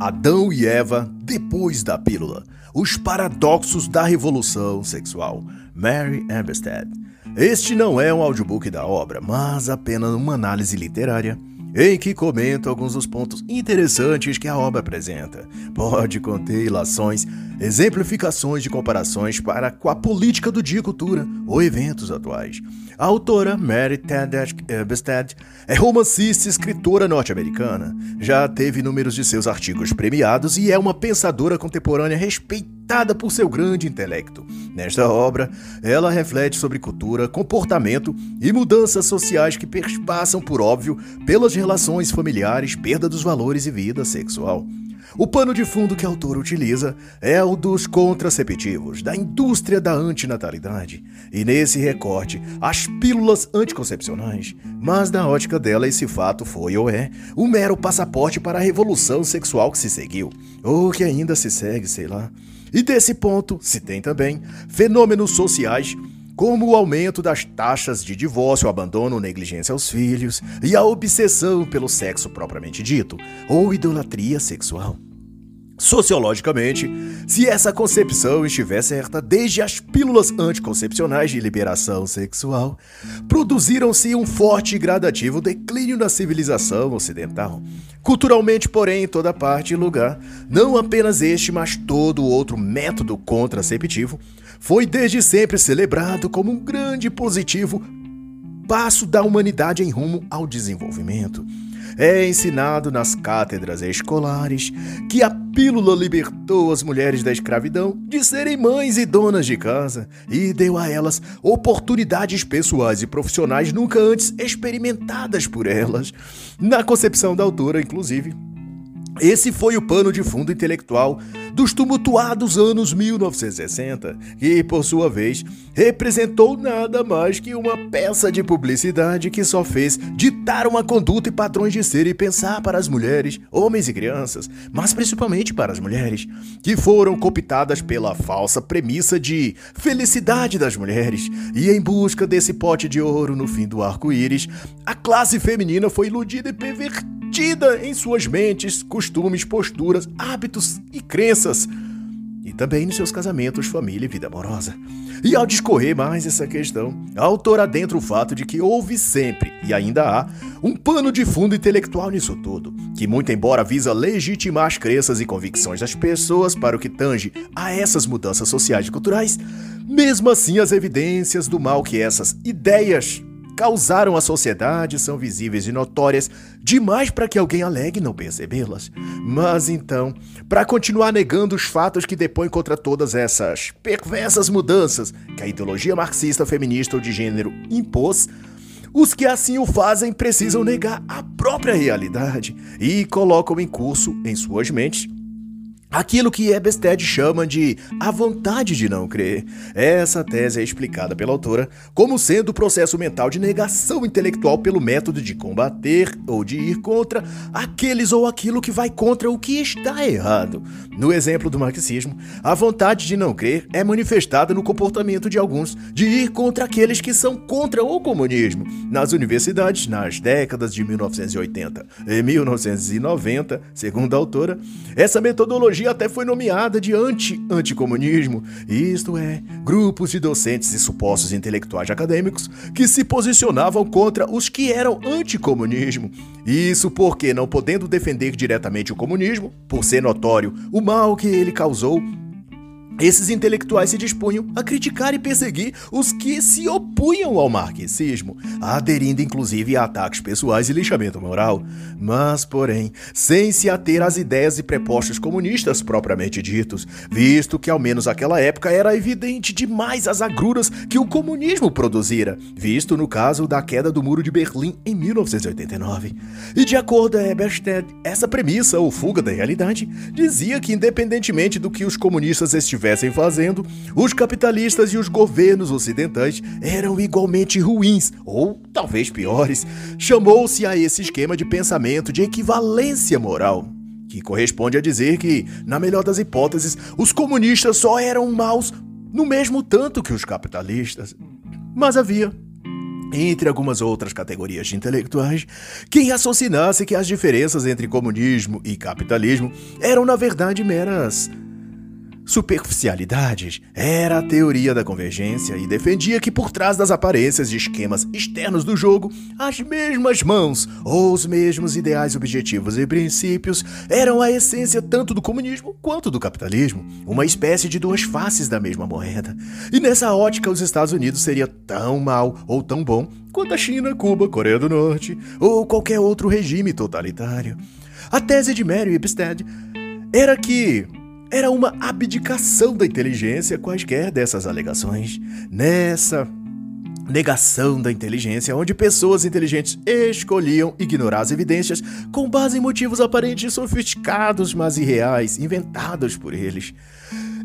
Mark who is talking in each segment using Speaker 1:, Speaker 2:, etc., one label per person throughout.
Speaker 1: Adão e Eva depois da pílula. Os paradoxos da revolução sexual. Mary Eberstead. Este não é um audiobook da obra, mas apenas uma análise literária em que comento alguns dos pontos interessantes que a obra apresenta. Pode conter ilações, exemplificações de comparações para com a política do dia e cultura ou eventos atuais. A autora Mary Tedeschi Bested é romancista e escritora norte-americana. Já teve números de seus artigos premiados e é uma pensadora contemporânea respeitada por seu grande intelecto. Nesta obra, ela reflete sobre cultura, comportamento e mudanças sociais que perpassam, por óbvio, pelas relações familiares, perda dos valores e vida sexual. O pano de fundo que a autora utiliza é o dos contraceptivos, da indústria da antinatalidade, e nesse recorte, as pílulas anticoncepcionais. Mas, na ótica dela, esse fato foi ou é um mero passaporte para a revolução sexual que se seguiu, ou que ainda se segue, sei lá. E desse ponto, se tem também fenômenos sociais como o aumento das taxas de divórcio, abandono, negligência aos filhos e a obsessão pelo sexo propriamente dito, ou idolatria sexual. Sociologicamente, se essa concepção estiver certa, desde as pílulas anticoncepcionais de liberação sexual, produziram-se um forte e gradativo declínio na civilização ocidental. Culturalmente, porém, em toda parte e lugar, não apenas este, mas todo outro método contraceptivo foi desde sempre celebrado como um grande positivo passo da humanidade em rumo ao desenvolvimento. É ensinado nas cátedras escolares que a pílula libertou as mulheres da escravidão de serem mães e donas de casa e deu a elas oportunidades pessoais e profissionais nunca antes experimentadas por elas. Na concepção da autora, inclusive, esse foi o pano de fundo intelectual dos tumultuados anos 1960, que, por sua vez, representou nada mais que uma peça de publicidade que só fez ditar uma conduta e padrões de ser e pensar para as mulheres, homens e crianças, mas principalmente para as mulheres, que foram cooptadas pela falsa premissa de felicidade das mulheres, e em busca desse pote de ouro no fim do arco-íris, a classe feminina foi iludida e pervertida embutida em suas mentes, costumes, posturas, hábitos e crenças. E também nos seus casamentos, família e vida amorosa. E ao discorrer mais essa questão, a autora adentra o fato de que houve sempre, e ainda há, um pano de fundo intelectual nisso tudo, que muito embora visa legitimar as crenças e convicções das pessoas para o que tange a essas mudanças sociais e culturais, mesmo assim as evidências do mal que essas ideias causaram à sociedade são visíveis e notórias demais para que alguém alegue não percebê-las. Mas então, para continuar negando os fatos que depõem contra todas essas perversas mudanças que a ideologia marxista feminista ou de gênero impôs, os que assim o fazem precisam negar a própria realidade e colocam em curso em suas mentes Aquilo que Ebested chama de a vontade de não crer. Essa tese é explicada pela autora como sendo o processo mental de negação intelectual pelo método de combater ou de ir contra aqueles ou aquilo que vai contra o que está errado. No exemplo do marxismo, a vontade de não crer é manifestada no comportamento de alguns de ir contra aqueles que são contra o comunismo. Nas universidades, nas décadas de 1980 e 1990, segundo a autora, essa metodologia até foi nomeada de anti-anticomunismo, isto é, grupos de docentes e supostos intelectuais acadêmicos que se posicionavam contra os que eram anticomunismo. Isso porque, não podendo defender diretamente o comunismo, por ser notório o mal que ele causou, esses intelectuais se dispunham a criticar e perseguir os que se opunham ao marxismo, aderindo inclusive a ataques pessoais e lixamento moral, mas, porém, sem se ater às ideias e prepostos comunistas propriamente ditos, visto que ao menos naquela época era evidente demais as agruras que o comunismo produzira, visto no caso da queda do Muro de Berlim em 1989. E de acordo a Eberstedt, essa premissa ou fuga da realidade dizia que independentemente do que os comunistas estivessem estivessem fazendo, os capitalistas e os governos ocidentais eram igualmente ruins, ou talvez piores. Chamou-se a esse esquema de pensamento de equivalência moral, que corresponde a dizer que, na melhor das hipóteses, os comunistas só eram maus no mesmo tanto que os capitalistas. Mas havia entre algumas outras categorias de intelectuais, quem raciocinasse que as diferenças entre comunismo e capitalismo eram, na verdade, meras superficialidades era a teoria da convergência e defendia que por trás das aparências de esquemas externos do jogo, as mesmas mãos ou os mesmos ideais, objetivos e princípios eram a essência tanto do comunismo quanto do capitalismo, uma espécie de duas faces da mesma moeda. E nessa ótica, os Estados Unidos seria tão mal ou tão bom quanto a China, Cuba, Coreia do Norte ou qualquer outro regime totalitário. A tese de Mary Epstead era que era uma abdicação da inteligência quaisquer dessas alegações. Nessa negação da inteligência, onde pessoas inteligentes escolhiam ignorar as evidências com base em motivos aparentes sofisticados, mas irreais, inventados por eles.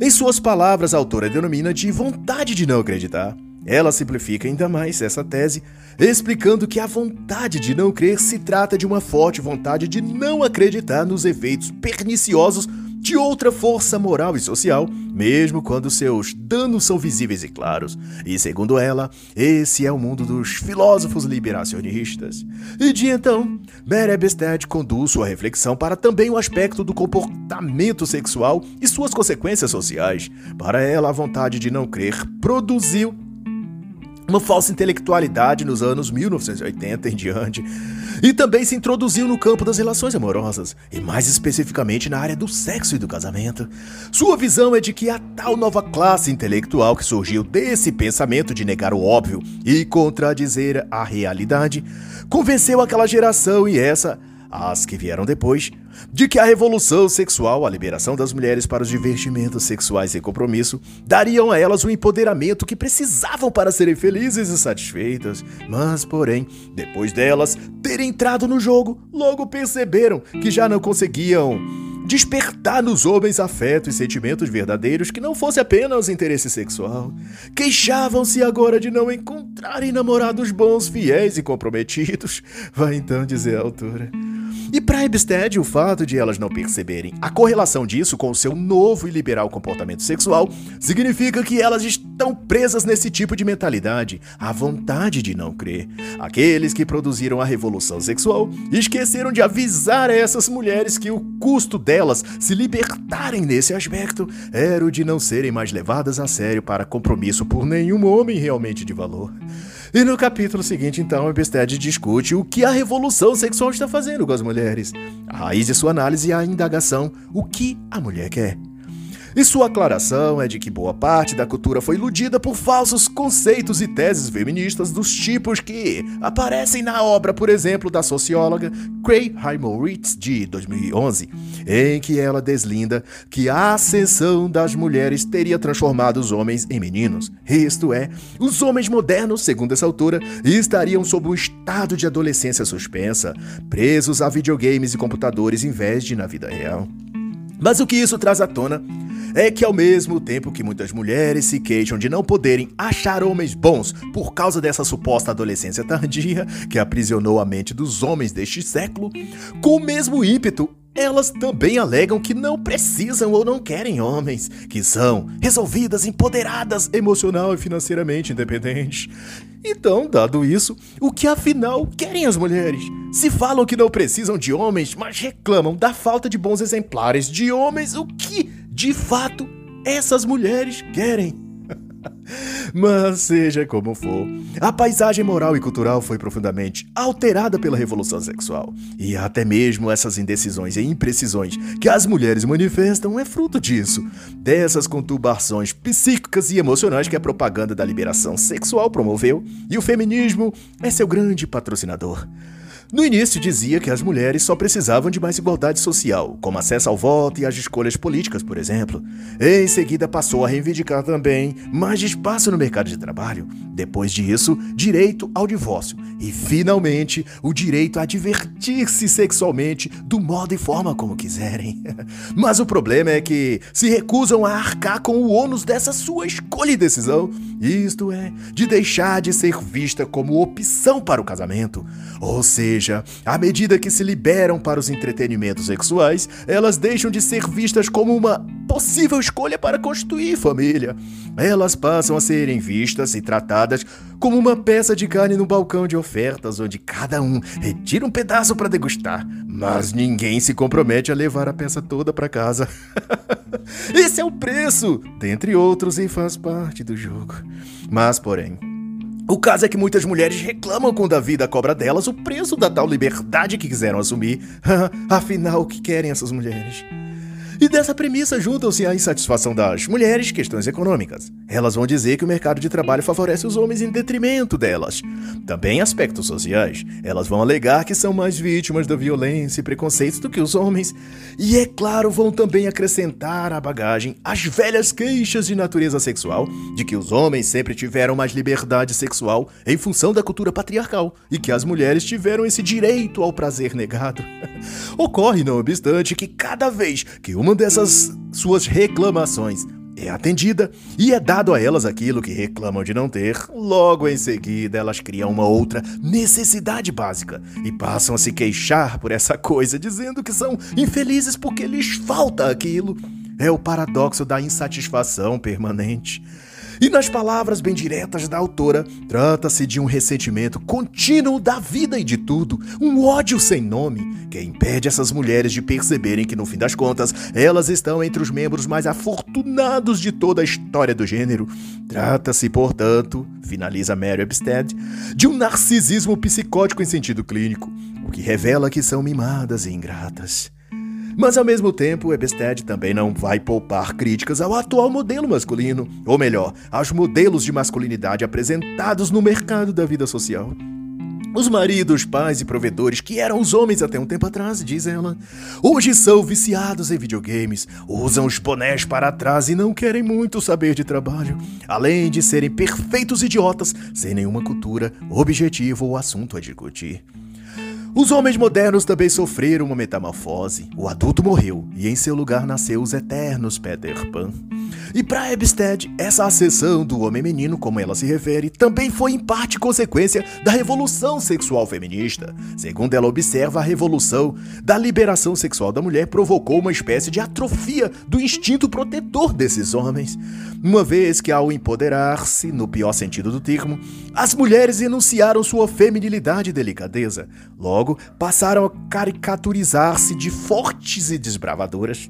Speaker 1: Em suas palavras, a autora denomina de vontade de não acreditar. Ela simplifica ainda mais essa tese, explicando que a vontade de não crer se trata de uma forte vontade de não acreditar nos efeitos perniciosos de outra força moral e social, mesmo quando seus danos são visíveis e claros. E segundo ela, esse é o mundo dos filósofos liberacionistas. E de então, Mary conduz sua reflexão para também o aspecto do comportamento sexual e suas consequências sociais. Para ela, a vontade de não crer produziu uma falsa intelectualidade nos anos 1980 em diante, e também se introduziu no campo das relações amorosas, e mais especificamente na área do sexo e do casamento. Sua visão é de que a tal nova classe intelectual que surgiu desse pensamento de negar o óbvio e contradizer a realidade, convenceu aquela geração e essa as que vieram depois, de que a revolução sexual, a liberação das mulheres para os divertimentos sexuais sem compromisso, dariam a elas o empoderamento que precisavam para serem felizes e satisfeitas. Mas, porém, depois delas terem entrado no jogo, logo perceberam que já não conseguiam despertar nos homens afeto e sentimentos verdadeiros que não fosse apenas interesse sexual. Queixavam-se agora de não encontrarem namorados bons, fiéis e comprometidos. Vai então dizer a autora. E para Ebstead, o fato de elas não perceberem a correlação disso com o seu novo e liberal comportamento sexual significa que elas estão presas nesse tipo de mentalidade, a vontade de não crer. Aqueles que produziram a revolução sexual esqueceram de avisar a essas mulheres que o custo delas se libertarem nesse aspecto era o de não serem mais levadas a sério para compromisso por nenhum homem realmente de valor. E no capítulo seguinte, então, Ebstead discute o que a revolução sexual está fazendo com as mulheres. A raiz de sua análise é a indagação: o que a mulher quer? E sua aclaração é de que boa parte da cultura foi iludida por falsos conceitos e teses feministas dos tipos que aparecem na obra, por exemplo, da socióloga Cray Heimoritz, de 2011, em que ela deslinda que a ascensão das mulheres teria transformado os homens em meninos. Isto é, os homens modernos, segundo essa autora, estariam sob um estado de adolescência suspensa, presos a videogames e computadores em vez de na vida real. Mas o que isso traz à tona é que ao mesmo tempo que muitas mulheres se queixam de não poderem achar homens bons por causa dessa suposta adolescência tardia que aprisionou a mente dos homens deste século, com o mesmo ímpeto elas também alegam que não precisam ou não querem homens, que são resolvidas, empoderadas emocional e financeiramente independentes. Então, dado isso, o que afinal querem as mulheres? Se falam que não precisam de homens, mas reclamam da falta de bons exemplares de homens, o que de fato essas mulheres querem. Mas seja como for, a paisagem moral e cultural foi profundamente alterada pela revolução sexual. E até mesmo essas indecisões e imprecisões que as mulheres manifestam é fruto disso, dessas conturbações psíquicas e emocionais que a propaganda da liberação sexual promoveu, e o feminismo é seu grande patrocinador. No início dizia que as mulheres só precisavam de mais igualdade social, como acesso ao voto e às escolhas políticas, por exemplo. Em seguida passou a reivindicar também mais espaço no mercado de trabalho. Depois disso, direito ao divórcio e finalmente o direito a divertir-se sexualmente do modo e forma como quiserem. Mas o problema é que se recusam a arcar com o ônus dessa sua escolha e decisão, isto é, de deixar de ser vista como opção para o casamento. Ou seja, seja, à medida que se liberam para os entretenimentos sexuais, elas deixam de ser vistas como uma possível escolha para constituir família. Elas passam a serem vistas e tratadas como uma peça de carne no balcão de ofertas, onde cada um retira um pedaço para degustar, mas ninguém se compromete a levar a peça toda para casa. Esse é o preço, dentre outros, e faz parte do jogo. Mas, porém, o caso é que muitas mulheres reclamam quando a vida cobra delas o preço da tal liberdade que quiseram assumir. Afinal, o que querem essas mulheres? E dessa premissa juntam-se a insatisfação das mulheres, questões econômicas. Elas vão dizer que o mercado de trabalho favorece os homens em detrimento delas. Também aspectos sociais. Elas vão alegar que são mais vítimas da violência e preconceitos do que os homens. E é claro, vão também acrescentar à bagagem as velhas queixas de natureza sexual de que os homens sempre tiveram mais liberdade sexual em função da cultura patriarcal e que as mulheres tiveram esse direito ao prazer negado. Ocorre, não obstante, que cada vez que uma dessas suas reclamações é atendida e é dado a elas aquilo que reclamam de não ter, logo em seguida elas criam uma outra necessidade básica e passam a se queixar por essa coisa, dizendo que são infelizes porque lhes falta aquilo. É o paradoxo da insatisfação permanente. E nas palavras bem diretas da autora, trata-se de um ressentimento contínuo da vida e de tudo, um ódio sem nome, que impede essas mulheres de perceberem que, no fim das contas, elas estão entre os membros mais afortunados de toda a história do gênero. Trata-se, portanto, finaliza Mary Epstead, de um narcisismo psicótico em sentido clínico, o que revela que são mimadas e ingratas. Mas ao mesmo tempo, Ebsted também não vai poupar críticas ao atual modelo masculino, ou melhor, aos modelos de masculinidade apresentados no mercado da vida social. Os maridos, pais e provedores que eram os homens até um tempo atrás, diz ela, hoje são viciados em videogames, usam os bonés para trás e não querem muito saber de trabalho, além de serem perfeitos idiotas, sem nenhuma cultura, objetivo ou assunto a discutir. Os homens modernos também sofreram uma metamorfose. O adulto morreu e em seu lugar nasceu os eternos Peter Pan. E para Ebsted, essa ascensão do homem menino, como ela se refere, também foi em parte consequência da revolução sexual feminista. Segundo ela observa, a revolução da liberação sexual da mulher provocou uma espécie de atrofia do instinto protetor desses homens. Uma vez que, ao empoderar-se, no pior sentido do termo, as mulheres enunciaram sua feminilidade e delicadeza. Logo, passaram a caricaturizar-se de fortes e desbravadoras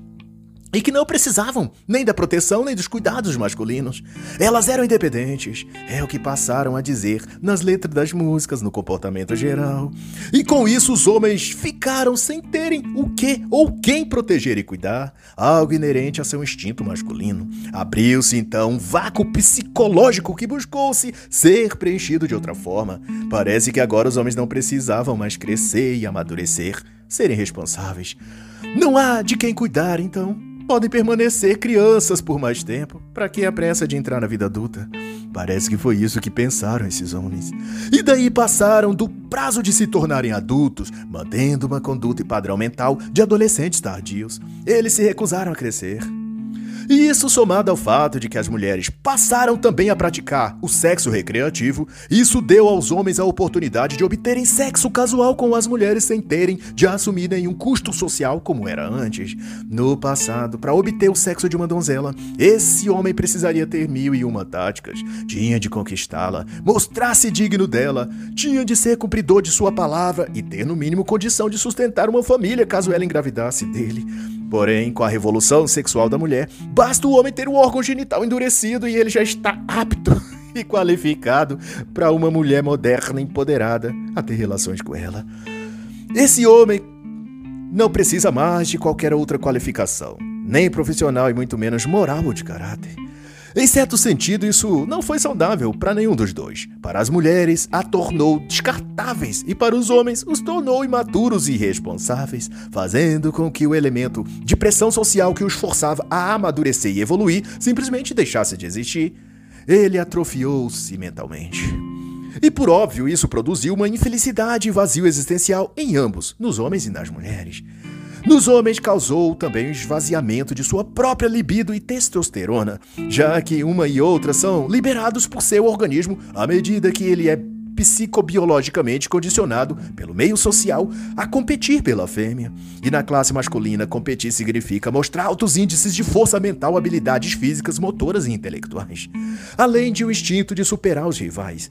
Speaker 1: e que não precisavam nem da proteção nem dos cuidados masculinos. Elas eram independentes, é o que passaram a dizer nas letras das músicas, no comportamento geral. E com isso os homens ficaram sem terem o que ou quem proteger e cuidar, algo inerente a seu instinto masculino. Abriu-se então um vácuo psicológico que buscou-se ser preenchido de outra forma. Parece que agora os homens não precisavam mais crescer e amadurecer, serem responsáveis. Não há de quem cuidar, então podem permanecer crianças por mais tempo. Para que a pressa de entrar na vida adulta? Parece que foi isso que pensaram esses homens. E daí passaram do prazo de se tornarem adultos, mantendo uma conduta e padrão mental de adolescentes tardios. Eles se recusaram a crescer. E isso somado ao fato de que as mulheres passaram também a praticar o sexo recreativo, isso deu aos homens a oportunidade de obterem sexo casual com as mulheres sem terem de assumir nenhum custo social como era antes. No passado, para obter o sexo de uma donzela, esse homem precisaria ter mil e uma táticas. Tinha de conquistá-la, mostrar-se digno dela, tinha de ser cumpridor de sua palavra e ter no mínimo condição de sustentar uma família caso ela engravidasse dele. Porém, com a revolução sexual da mulher, basta o homem ter o órgão genital endurecido e ele já está apto e qualificado para uma mulher moderna empoderada a ter relações com ela. Esse homem não precisa mais de qualquer outra qualificação, nem profissional e muito menos moral ou de caráter. Em certo sentido, isso não foi saudável para nenhum dos dois. Para as mulheres, a tornou descartáveis e para os homens, os tornou imaturos e irresponsáveis, fazendo com que o elemento de pressão social que os forçava a amadurecer e evoluir simplesmente deixasse de existir. Ele atrofiou-se mentalmente. E por óbvio, isso produziu uma infelicidade e vazio existencial em ambos, nos homens e nas mulheres. Nos homens causou também o esvaziamento de sua própria libido e testosterona, já que uma e outra são liberados por seu organismo à medida que ele é psicobiologicamente condicionado pelo meio social a competir pela fêmea. E na classe masculina, competir significa mostrar altos índices de força mental, habilidades físicas, motoras e intelectuais, além de o um instinto de superar os rivais.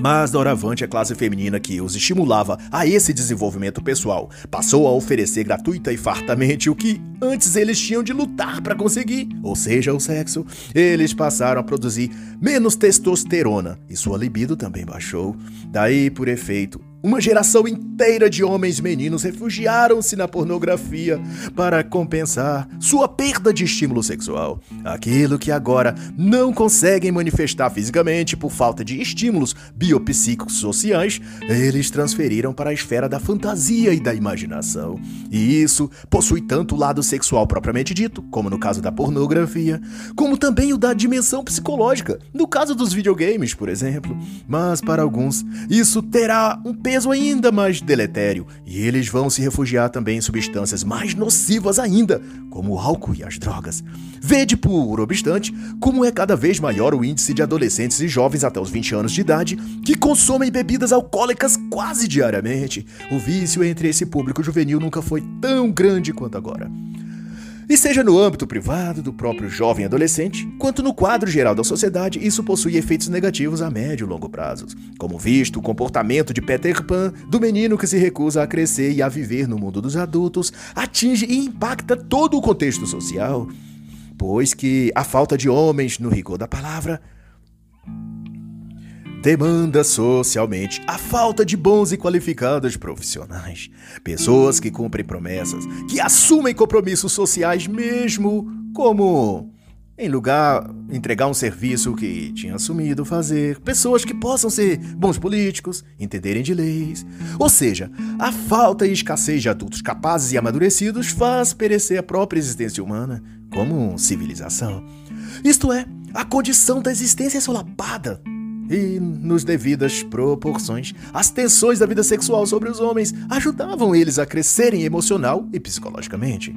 Speaker 1: Mas doravante a classe feminina que os estimulava a esse desenvolvimento pessoal passou a oferecer gratuita e fartamente o que antes eles tinham de lutar para conseguir, ou seja, o sexo. Eles passaram a produzir menos testosterona e sua libido também baixou. Daí, por efeito, uma geração inteira de homens meninos refugiaram-se na pornografia para compensar sua perda de estímulo sexual. Aquilo que agora não conseguem manifestar fisicamente por falta de estímulos biopsicossociais, eles transferiram para a esfera da fantasia e da imaginação. E isso possui tanto o lado sexual propriamente dito, como no caso da pornografia, como também o da dimensão psicológica, no caso dos videogames, por exemplo. Mas para alguns, isso terá um peso ainda mais deletério, e eles vão se refugiar também em substâncias mais nocivas ainda, como o álcool e as drogas. Vede, por obstante, como é cada vez maior o índice de adolescentes e jovens até os 20 anos de idade que consomem bebidas alcoólicas quase diariamente. O vício entre esse público juvenil nunca foi tão grande quanto agora. E seja no âmbito privado do próprio jovem adolescente, quanto no quadro geral da sociedade, isso possui efeitos negativos a médio e longo prazos, como visto o comportamento de Peter Pan, do menino que se recusa a crescer e a viver no mundo dos adultos, atinge e impacta todo o contexto social, pois que a falta de homens, no rigor da palavra, demanda socialmente a falta de bons e qualificados profissionais, pessoas que cumprem promessas, que assumem compromissos sociais mesmo como em lugar entregar um serviço que tinha assumido fazer, pessoas que possam ser bons políticos, entenderem de leis. Ou seja, a falta e escassez de adultos capazes e amadurecidos faz perecer a própria existência humana como civilização. Isto é, a condição da existência solapada e, nos devidas proporções, as tensões da vida sexual sobre os homens ajudavam eles a crescerem emocional e psicologicamente.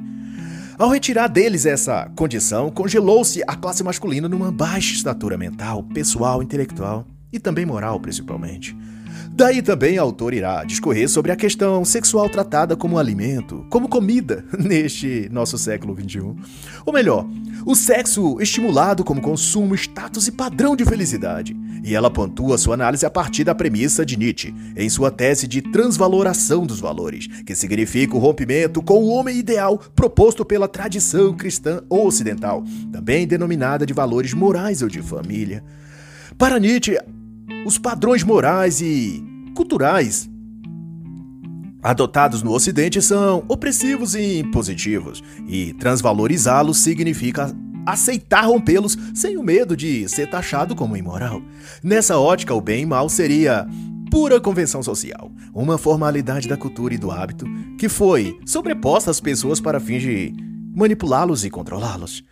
Speaker 1: Ao retirar deles essa condição, congelou-se a classe masculina numa baixa estatura mental, pessoal, intelectual e também moral, principalmente. Daí também o autor irá discorrer sobre a questão sexual tratada como alimento, como comida, neste nosso século XXI. Ou melhor, o sexo estimulado como consumo, status e padrão de felicidade. E ela pontua sua análise a partir da premissa de Nietzsche, em sua tese de transvaloração dos valores, que significa o rompimento com o homem ideal proposto pela tradição cristã ocidental, também denominada de valores morais ou de família. Para Nietzsche, os padrões morais e culturais adotados no Ocidente são opressivos e impositivos, e transvalorizá-los significa aceitar rompê-los sem o medo de ser taxado como imoral. Nessa ótica, o bem e mal seria pura convenção social, uma formalidade da cultura e do hábito que foi sobreposta às pessoas para fins de manipulá-los e controlá-los.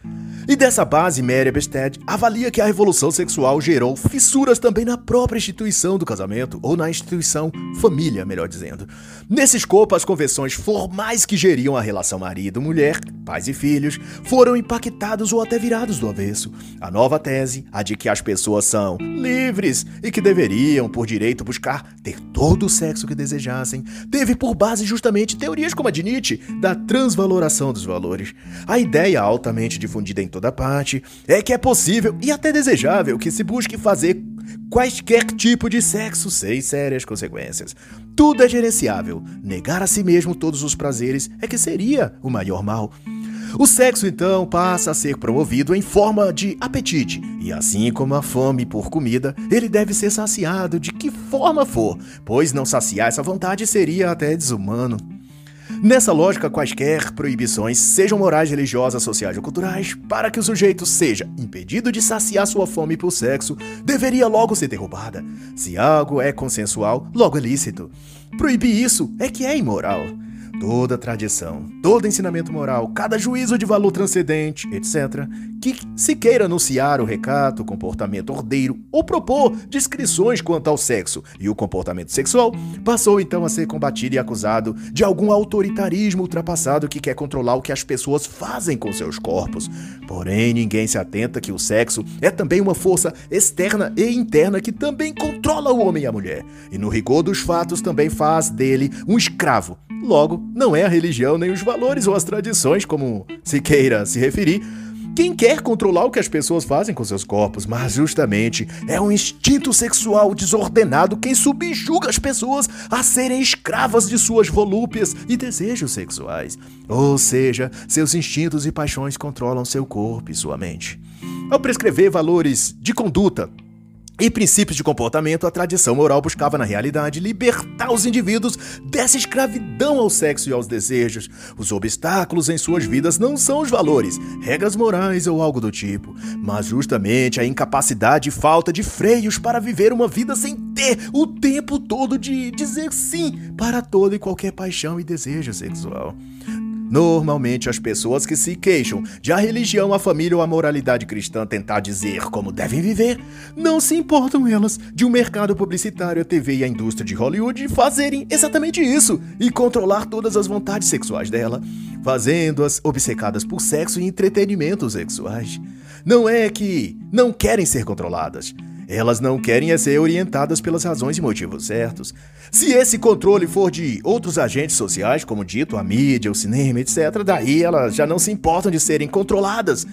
Speaker 1: E dessa base, Mary Bested avalia que a revolução sexual gerou fissuras também na própria instituição do casamento, ou na instituição família, melhor dizendo. Nesse escopo, as convenções formais que geriam a relação marido-mulher, pais e filhos, foram impactados ou até virados do avesso. A nova tese, a de que as pessoas são livres e que deveriam, por direito, buscar ter todo o sexo que desejassem, teve por base justamente teorias como a de Nietzsche, da transvaloração dos valores. A ideia altamente difundida em toda parte é que é possível e até desejável que se busque fazer quaisquer tipo de sexo sem sérias consequências. Tudo é gerenciável. Negar a si mesmo todos os prazeres é que seria o maior mal. O sexo, então, passa a ser promovido em forma de apetite, e assim como a fome por comida, ele deve ser saciado de que forma for, pois não saciar essa vontade seria até desumano. Nessa lógica, quaisquer proibições, sejam morais, religiosas, sociais ou culturais, para que o sujeito seja impedido de saciar sua fome por sexo, deveria logo ser derrubada. Se algo é consensual, logo é lícito. Proibir isso é que é imoral. Toda tradição, todo ensinamento moral, cada juízo de valor transcendente, etc., que se queira anunciar o recato, o comportamento ordeiro ou propor descrições quanto ao sexo e o comportamento sexual, passou então a ser combatido e acusado de algum autoritarismo ultrapassado que quer controlar o que as pessoas fazem com seus corpos. Porém, ninguém se atenta que o sexo é também uma força externa e interna que também controla o homem e a mulher, e no rigor dos fatos também faz dele um escravo. Logo, não é a religião nem os valores ou as tradições, como se queira se referir, quem quer controlar o que as pessoas fazem com seus corpos, mas justamente é um instinto sexual desordenado quem subjuga as pessoas a serem escravas de suas volúpias e desejos sexuais. Ou seja, seus instintos e paixões controlam seu corpo e sua mente. Ao prescrever valores de conduta, e princípios de comportamento, a tradição moral buscava, na realidade, libertar os indivíduos dessa escravidão ao sexo e aos desejos. Os obstáculos em suas vidas não são os valores, regras morais ou algo do tipo, mas justamente a incapacidade e falta de freios para viver uma vida sem ter o tempo todo de dizer sim para toda e qualquer paixão e desejo sexual. Normalmente, as pessoas que se queixam de a religião, a família ou a moralidade cristã tentar dizer como devem viver, não se importam elas de um mercado publicitário, a TV e a indústria de Hollywood fazerem exatamente isso e controlar todas as vontades sexuais dela, fazendo-as obcecadas por sexo e entretenimentos sexuais. Não é que não querem ser controladas, elas não querem é ser orientadas pelas razões e motivos certos. Se esse controle for de outros agentes sociais, como dito, a mídia, o cinema, etc., daí elas já não se importam de serem controladas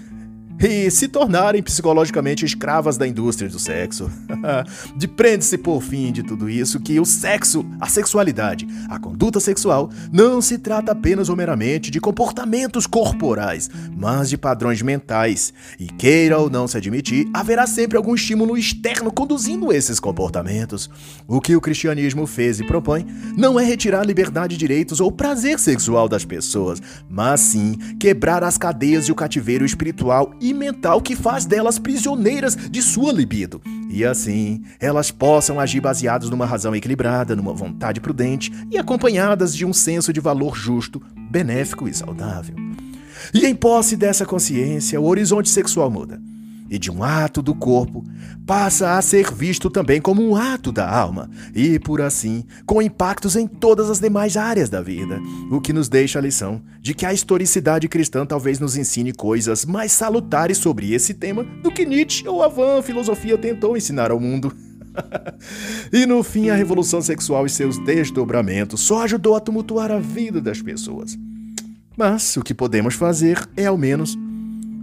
Speaker 1: e se tornarem psicologicamente escravas da indústria do sexo. Depreende-se por fim de tudo isso que o sexo, a sexualidade, a conduta sexual não se trata apenas ou meramente de comportamentos corporais, mas de padrões mentais. E queira ou não se admitir, haverá sempre algum estímulo externo conduzindo esses comportamentos. O que o cristianismo fez e propõe não é retirar liberdade, direitos ou prazer sexual das pessoas, mas sim quebrar as cadeias e o cativeiro espiritual mental que faz delas prisioneiras de sua libido. E assim, elas possam agir baseadas numa razão equilibrada, numa vontade prudente e acompanhadas de um senso de valor justo, benéfico e saudável. E em posse dessa consciência, o horizonte sexual muda e de um ato do corpo passa a ser visto também como um ato da alma, e por assim, com impactos em todas as demais áreas da vida, o que nos deixa a lição de que a historicidade cristã talvez nos ensine coisas mais salutares sobre esse tema do que Nietzsche ou a van filosofia tentou ensinar ao mundo. e no fim, a revolução sexual e seus desdobramentos só ajudou a tumultuar a vida das pessoas. Mas o que podemos fazer é, ao menos,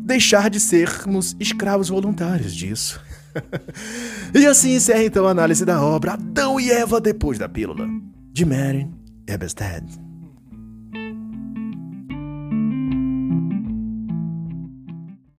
Speaker 1: deixar de sermos escravos voluntários disso. e assim encerra então a análise da obra Adão e Eva depois da pílula, de Mary Eberstead.